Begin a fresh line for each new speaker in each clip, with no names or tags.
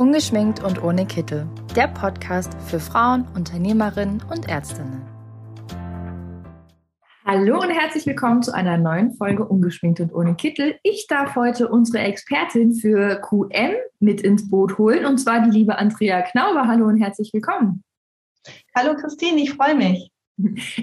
Ungeschminkt und ohne Kittel. Der Podcast für Frauen, Unternehmerinnen und Ärztinnen. Hallo und herzlich willkommen zu einer neuen Folge Ungeschminkt und ohne Kittel. Ich darf heute unsere Expertin für QM mit ins Boot holen und zwar die liebe Andrea Knauber. Hallo und herzlich willkommen.
Hallo Christine, ich freue mich.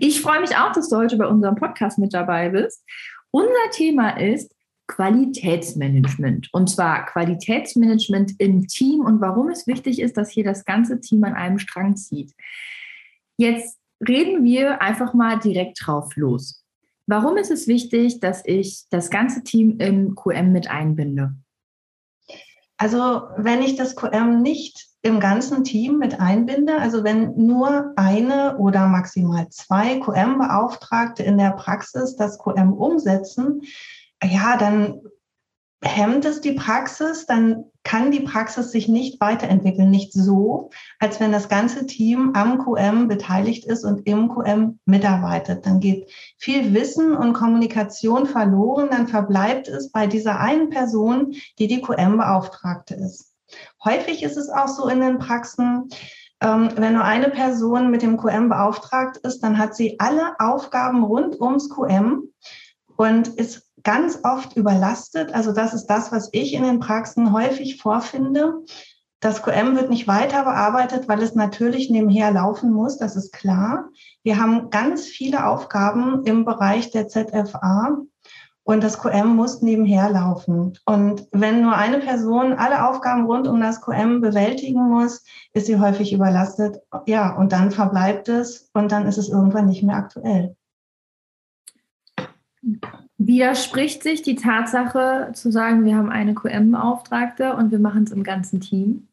Ich freue mich auch, dass du heute bei unserem Podcast mit dabei bist. Unser Thema ist Qualitätsmanagement. Und zwar Qualitätsmanagement im Team und warum es wichtig ist, dass hier das ganze Team an einem Strang zieht. Jetzt reden wir einfach mal direkt drauf los. Warum ist es wichtig, dass ich das ganze Team im QM mit einbinde?
Also wenn ich das QM nicht im ganzen Team mit einbinde, also wenn nur eine oder maximal zwei QM-Beauftragte in der Praxis das QM umsetzen, ja, dann hemmt es die Praxis, dann kann die Praxis sich nicht weiterentwickeln, nicht so, als wenn das ganze Team am QM beteiligt ist und im QM mitarbeitet. Dann geht viel Wissen und Kommunikation verloren, dann verbleibt es bei dieser einen Person, die die QM-Beauftragte ist. Häufig ist es auch so in den Praxen, ähm, wenn nur eine Person mit dem QM beauftragt ist, dann hat sie alle Aufgaben rund ums QM und ist ganz oft überlastet. Also das ist das, was ich in den Praxen häufig vorfinde. Das QM wird nicht weiter bearbeitet, weil es natürlich nebenher laufen muss, das ist klar. Wir haben ganz viele Aufgaben im Bereich der ZFA und das QM muss nebenher laufen. Und wenn nur eine Person alle Aufgaben rund um das QM bewältigen muss, ist sie häufig überlastet. Ja, und dann verbleibt es und dann ist es irgendwann nicht mehr aktuell.
Widerspricht sich die Tatsache zu sagen, wir haben eine QM-Beauftragte und wir machen es im ganzen Team?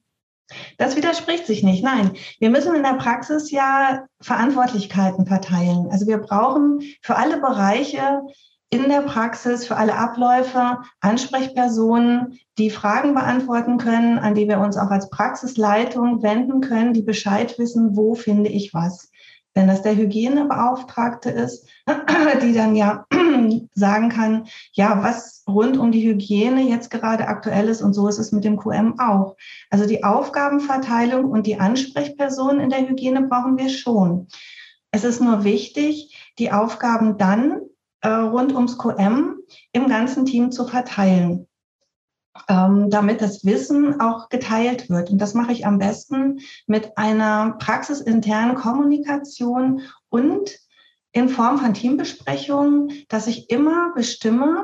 Das widerspricht sich nicht. Nein, wir müssen in der Praxis ja Verantwortlichkeiten verteilen. Also wir brauchen für alle Bereiche in der Praxis, für alle Abläufe Ansprechpersonen, die Fragen beantworten können, an die wir uns auch als Praxisleitung wenden können, die Bescheid wissen, wo finde ich was. Wenn das der Hygienebeauftragte ist, die dann ja sagen kann, ja, was rund um die Hygiene jetzt gerade aktuell ist und so ist es mit dem QM auch. Also die Aufgabenverteilung und die Ansprechpersonen in der Hygiene brauchen wir schon. Es ist nur wichtig, die Aufgaben dann äh, rund ums QM im ganzen Team zu verteilen ähm, damit das Wissen auch geteilt wird. Und das mache ich am besten mit einer praxisinternen Kommunikation und in Form von Teambesprechungen, dass ich immer bestimme,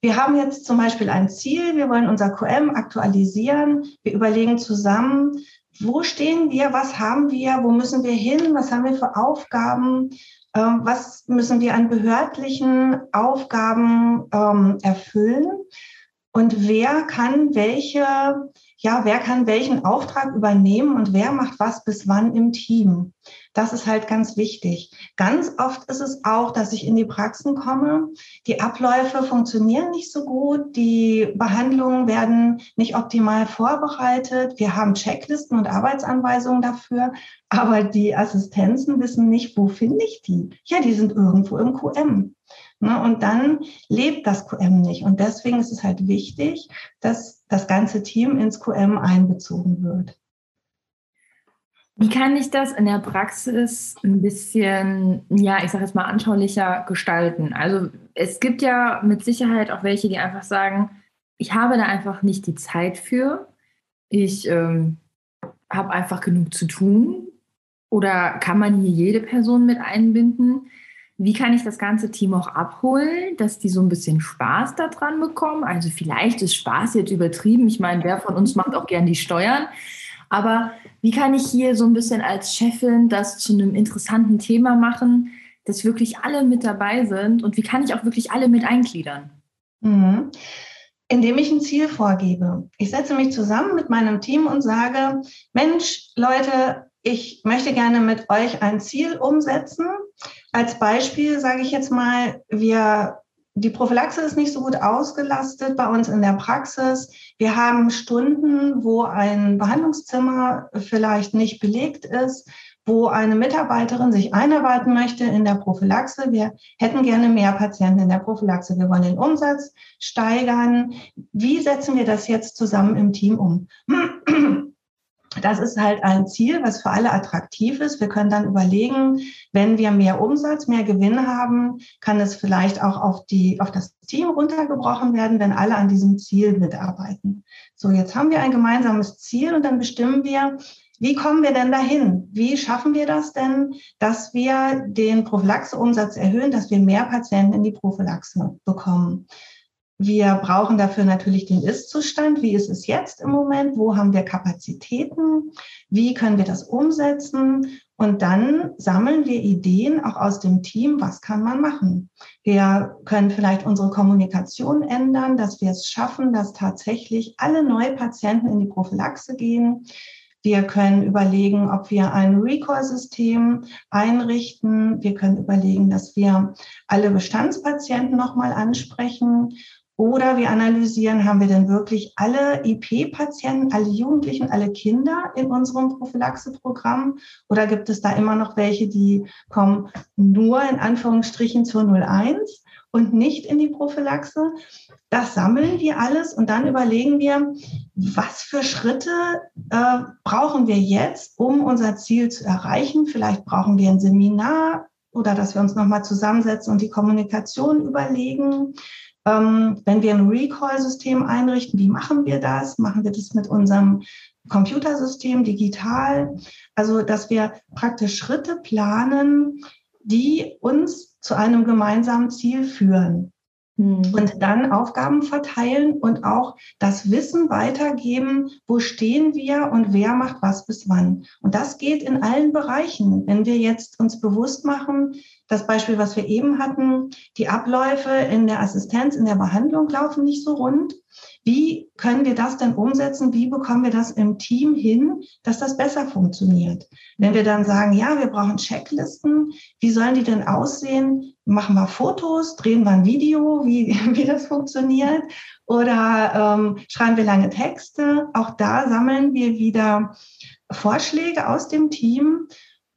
wir haben jetzt zum Beispiel ein Ziel, wir wollen unser QM aktualisieren, wir überlegen zusammen, wo stehen wir, was haben wir, wo müssen wir hin, was haben wir für Aufgaben, ähm, was müssen wir an behördlichen Aufgaben ähm, erfüllen und wer kann welche, ja, wer kann welchen Auftrag übernehmen und wer macht was bis wann im Team. Das ist halt ganz wichtig. Ganz oft ist es auch, dass ich in die Praxen komme. Die Abläufe funktionieren nicht so gut. Die Behandlungen werden nicht optimal vorbereitet. Wir haben Checklisten und Arbeitsanweisungen dafür. Aber die Assistenzen wissen nicht, wo finde ich die? Ja, die sind irgendwo im QM. Ne? Und dann lebt das QM nicht. Und deswegen ist es halt wichtig, dass das ganze Team ins QM einbezogen wird.
Wie kann ich das in der Praxis ein bisschen, ja, ich sage jetzt mal anschaulicher gestalten? Also es gibt ja mit Sicherheit auch welche, die einfach sagen, ich habe da einfach nicht die Zeit für. Ich ähm, habe einfach genug zu tun. Oder kann man hier jede Person mit einbinden? Wie kann ich das ganze Team auch abholen, dass die so ein bisschen Spaß daran bekommen? Also vielleicht ist Spaß jetzt übertrieben. Ich meine, wer von uns macht auch gern die Steuern? Aber wie kann ich hier so ein bisschen als Chefin das zu einem interessanten Thema machen, dass wirklich alle mit dabei sind? Und wie kann ich auch wirklich alle mit eingliedern?
Mhm. Indem ich ein Ziel vorgebe. Ich setze mich zusammen mit meinem Team und sage, Mensch, Leute, ich möchte gerne mit euch ein Ziel umsetzen. Als Beispiel sage ich jetzt mal, wir, die Prophylaxe ist nicht so gut ausgelastet bei uns in der Praxis. Wir haben Stunden, wo ein Behandlungszimmer vielleicht nicht belegt ist, wo eine Mitarbeiterin sich einarbeiten möchte in der Prophylaxe. Wir hätten gerne mehr Patienten in der Prophylaxe. Wir wollen den Umsatz steigern. Wie setzen wir das jetzt zusammen im Team um? Das ist halt ein Ziel, was für alle attraktiv ist. Wir können dann überlegen, wenn wir mehr Umsatz, mehr Gewinn haben, kann es vielleicht auch auf die, auf das Team runtergebrochen werden, wenn alle an diesem Ziel mitarbeiten. So, jetzt haben wir ein gemeinsames Ziel und dann bestimmen wir, wie kommen wir denn dahin? Wie schaffen wir das denn, dass wir den Prophylaxeumsatz erhöhen, dass wir mehr Patienten in die Prophylaxe bekommen? Wir brauchen dafür natürlich den Ist-Zustand. Wie ist es jetzt im Moment? Wo haben wir Kapazitäten? Wie können wir das umsetzen? Und dann sammeln wir Ideen auch aus dem Team. Was kann man machen? Wir können vielleicht unsere Kommunikation ändern, dass wir es schaffen, dass tatsächlich alle Neupatienten in die Prophylaxe gehen. Wir können überlegen, ob wir ein Recall-System einrichten. Wir können überlegen, dass wir alle Bestandspatienten nochmal ansprechen oder wir analysieren, haben wir denn wirklich alle IP-Patienten, alle Jugendlichen, alle Kinder in unserem Prophylaxe-Programm? Oder gibt es da immer noch welche, die kommen nur in Anführungsstrichen zur 01 und nicht in die Prophylaxe? Das sammeln wir alles und dann überlegen wir, was für Schritte äh, brauchen wir jetzt, um unser Ziel zu erreichen. Vielleicht brauchen wir ein Seminar oder dass wir uns nochmal zusammensetzen und die Kommunikation überlegen. Ähm, wenn wir ein Recall-System einrichten, wie machen wir das? Machen wir das mit unserem Computersystem digital? Also, dass wir praktisch Schritte planen, die uns zu einem gemeinsamen Ziel führen. Hm. Und dann Aufgaben verteilen und auch das Wissen weitergeben, wo stehen wir und wer macht was bis wann. Und das geht in allen Bereichen. Wenn wir jetzt uns bewusst machen, das Beispiel, was wir eben hatten, die Abläufe in der Assistenz, in der Behandlung laufen nicht so rund. Wie können wir das denn umsetzen? Wie bekommen wir das im Team hin, dass das besser funktioniert? Wenn wir dann sagen, ja, wir brauchen Checklisten, wie sollen die denn aussehen? Machen wir Fotos, drehen wir ein Video, wie, wie das funktioniert? Oder ähm, schreiben wir lange Texte? Auch da sammeln wir wieder Vorschläge aus dem Team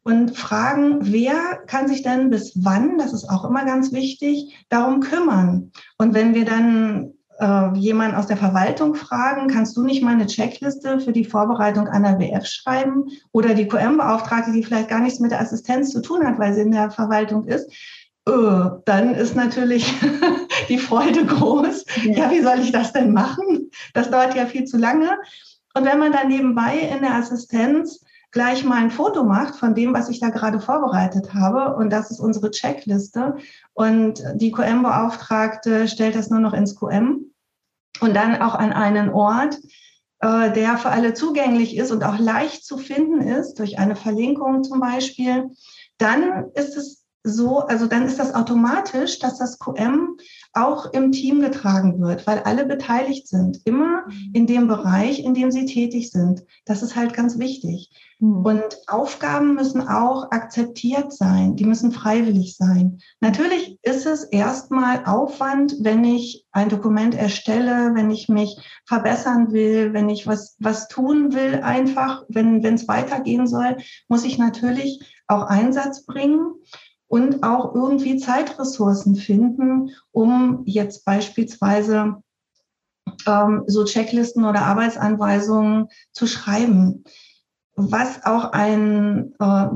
und fragen, wer kann sich denn bis wann, das ist auch immer ganz wichtig, darum kümmern. Und wenn wir dann äh, jemanden aus der Verwaltung fragen, kannst du nicht mal eine Checkliste für die Vorbereitung einer WF schreiben oder die QM-Beauftragte, die vielleicht gar nichts mit der Assistenz zu tun hat, weil sie in der Verwaltung ist, äh, dann ist natürlich die Freude groß. Ja. ja, wie soll ich das denn machen? Das dauert ja viel zu lange. Und wenn man dann nebenbei in der Assistenz gleich mal ein Foto macht von dem, was ich da gerade vorbereitet habe. Und das ist unsere Checkliste. Und die QM-Beauftragte stellt das nur noch ins QM und dann auch an einen Ort, äh, der für alle zugänglich ist und auch leicht zu finden ist, durch eine Verlinkung zum Beispiel, dann ist es so, also dann ist das automatisch, dass das QM auch im Team getragen wird, weil alle beteiligt sind, immer mhm. in dem Bereich, in dem sie tätig sind. Das ist halt ganz wichtig. Mhm. Und Aufgaben müssen auch akzeptiert sein, die müssen freiwillig sein. Natürlich ist es erstmal Aufwand, wenn ich ein Dokument erstelle, wenn ich mich verbessern will, wenn ich was, was tun will, einfach, wenn es weitergehen soll, muss ich natürlich auch Einsatz bringen und auch irgendwie Zeitressourcen finden, um jetzt beispielsweise ähm, so Checklisten oder Arbeitsanweisungen zu schreiben. Was auch ein äh,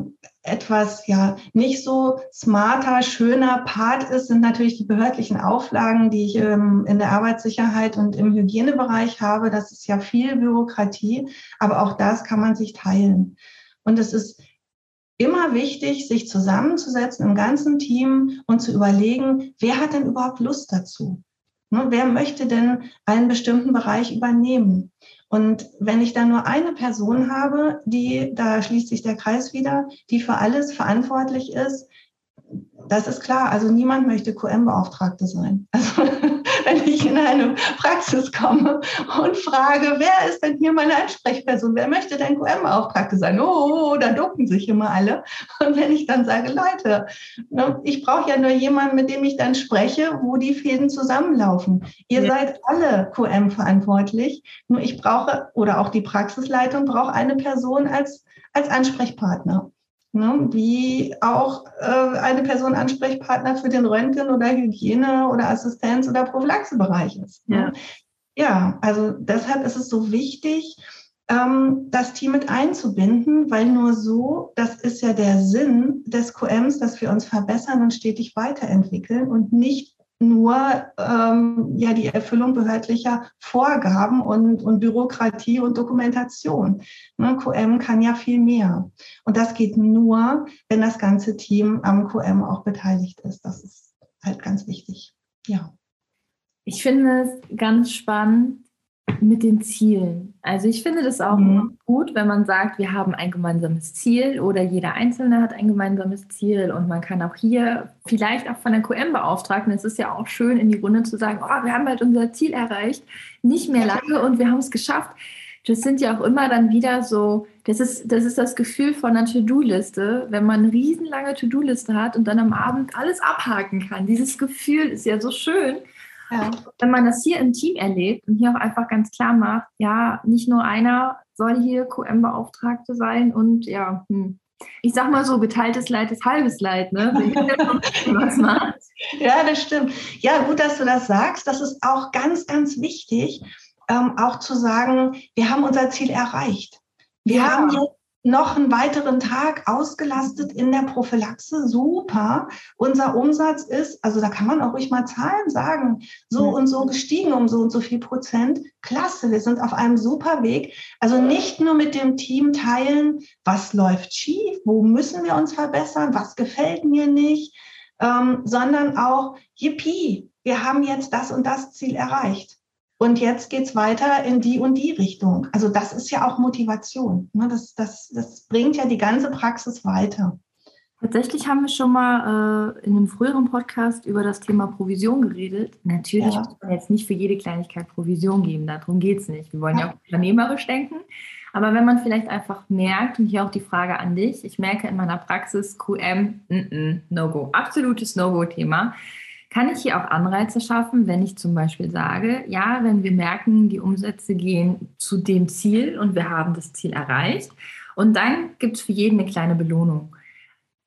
etwas ja nicht so smarter, schöner Part ist, sind natürlich die behördlichen Auflagen, die ich ähm, in der Arbeitssicherheit und im Hygienebereich habe. Das ist ja viel Bürokratie, aber auch das kann man sich teilen. Und es ist immer wichtig, sich zusammenzusetzen im ganzen Team und zu überlegen, wer hat denn überhaupt Lust dazu? Ne, wer möchte denn einen bestimmten Bereich übernehmen? Und wenn ich dann nur eine Person habe, die, da schließt sich der Kreis wieder, die für alles verantwortlich ist, das ist klar. Also niemand möchte QM-Beauftragte sein. Also in eine Praxis komme und frage, wer ist denn hier meine Ansprechperson? Wer möchte denn QM-Beauftragte sein? Oh, da ducken sich immer alle. Und wenn ich dann sage, Leute, ne, ich brauche ja nur jemanden, mit dem ich dann spreche, wo die Fäden zusammenlaufen. Ihr ja. seid alle QM verantwortlich. Nur ich brauche, oder auch die Praxisleitung braucht eine Person als, als Ansprechpartner. Ne? Wie auch äh, eine Person Ansprechpartner für den Röntgen- oder Hygiene- oder Assistenz- oder Prophylaxebereich ist. Ne? Ja. ja, also deshalb ist es so wichtig, ähm, das Team mit einzubinden, weil nur so, das ist ja der Sinn des QMs, dass wir uns verbessern und stetig weiterentwickeln und nicht nur ähm, ja die Erfüllung behördlicher Vorgaben und, und Bürokratie und Dokumentation. Ne, QM kann ja viel mehr. Und das geht nur, wenn das ganze Team am QM auch beteiligt ist. Das ist halt ganz wichtig. Ja.
Ich finde es ganz spannend, mit den Zielen. Also ich finde das auch mhm. gut, wenn man sagt, wir haben ein gemeinsames Ziel oder jeder Einzelne hat ein gemeinsames Ziel und man kann auch hier vielleicht auch von der QM-Beauftragten, es ist ja auch schön in die Runde zu sagen, oh, wir haben halt unser Ziel erreicht, nicht mehr lange und wir haben es geschafft. Das sind ja auch immer dann wieder so, das ist, das ist das Gefühl von einer To-Do-Liste, wenn man eine riesenlange To-Do-Liste hat und dann am Abend alles abhaken kann. Dieses Gefühl ist ja so schön. Ja. Wenn man das hier im Team erlebt und hier auch einfach ganz klar macht, ja, nicht nur einer soll hier QM-Beauftragte sein und ja, hm. ich sag mal so, geteiltes Leid ist halbes Leid, ne?
was macht. Ja, das stimmt. Ja, gut, dass du das sagst. Das ist auch ganz, ganz wichtig, ähm, auch zu sagen, wir haben unser Ziel erreicht. Wir ja. haben jetzt noch einen weiteren Tag ausgelastet in der Prophylaxe. Super. Unser Umsatz ist, also da kann man auch ruhig mal Zahlen sagen, so und so gestiegen um so und so viel Prozent. Klasse, wir sind auf einem super Weg. Also nicht nur mit dem Team teilen, was läuft schief, wo müssen wir uns verbessern, was gefällt mir nicht, ähm, sondern auch, yippie, wir haben jetzt das und das Ziel erreicht. Und jetzt geht es weiter in die und die Richtung. Also das ist ja auch Motivation. Ne? Das, das, das bringt ja die ganze Praxis weiter.
Tatsächlich haben wir schon mal äh, in einem früheren Podcast über das Thema Provision geredet. Natürlich ja. muss man jetzt nicht für jede Kleinigkeit Provision geben, darum geht es nicht. Wir wollen ja. ja auch unternehmerisch denken. Aber wenn man vielleicht einfach merkt, und hier auch die Frage an dich, ich merke in meiner Praxis QM, No-Go, absolutes No-Go-Thema. Kann ich hier auch Anreize schaffen, wenn ich zum Beispiel sage, ja, wenn wir merken, die Umsätze gehen zu dem Ziel und wir haben das Ziel erreicht und dann gibt es für jeden eine kleine Belohnung.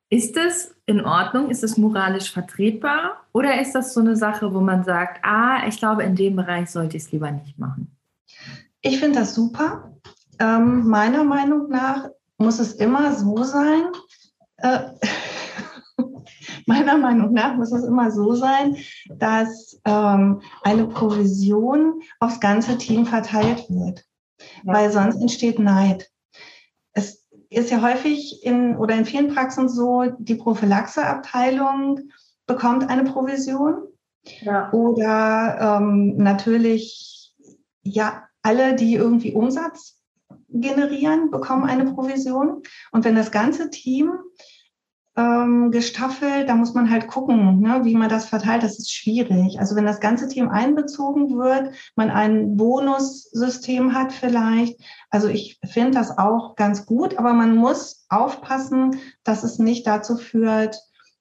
Ist das in Ordnung? Ist das moralisch vertretbar? Oder ist das so eine Sache, wo man sagt, ah, ich glaube, in dem Bereich sollte ich es lieber nicht machen?
Ich finde das super. Ähm, meiner Meinung nach muss es immer so sein, äh, meiner Meinung nach muss es immer so sein, dass ähm, eine Provision aufs ganze Team verteilt wird, ja. weil sonst entsteht Neid. Es ist ja häufig in oder in vielen Praxen so, die Prophylaxeabteilung bekommt eine Provision ja. oder ähm, natürlich ja alle, die irgendwie Umsatz generieren, bekommen eine Provision. Und wenn das ganze Team ähm, gestaffelt. Da muss man halt gucken, ne, wie man das verteilt. Das ist schwierig. Also wenn das ganze Team einbezogen wird, man ein Bonussystem hat vielleicht. Also ich finde das auch ganz gut, aber man muss aufpassen, dass es nicht dazu führt,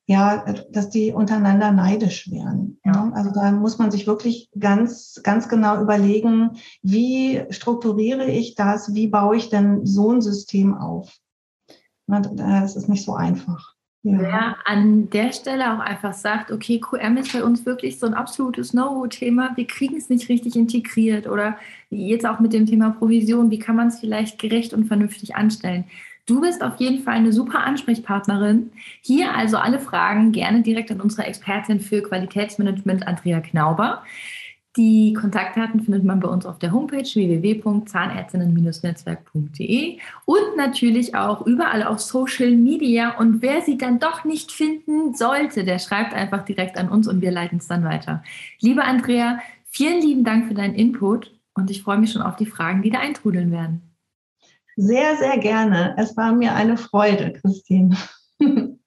ja, dass die untereinander neidisch werden. Ja. Also da muss man sich wirklich ganz, ganz genau überlegen, wie strukturiere ich das, wie baue ich denn so ein System auf. Das ist nicht so einfach.
Ja. Wer an der Stelle auch einfach sagt, okay, QM ist bei uns wirklich so ein absolutes No-Thema, wir kriegen es nicht richtig integriert oder jetzt auch mit dem Thema Provision, wie kann man es vielleicht gerecht und vernünftig anstellen? Du bist auf jeden Fall eine super Ansprechpartnerin. Hier also alle Fragen gerne direkt an unsere Expertin für Qualitätsmanagement, Andrea Knauber. Die Kontaktdaten findet man bei uns auf der Homepage www.zahnärztinnen-netzwerk.de und natürlich auch überall auf Social Media. Und wer sie dann doch nicht finden sollte, der schreibt einfach direkt an uns und wir leiten es dann weiter. Liebe Andrea, vielen lieben Dank für deinen Input und ich freue mich schon auf die Fragen, die da eintrudeln werden.
Sehr, sehr gerne. Es war mir eine Freude, Christine.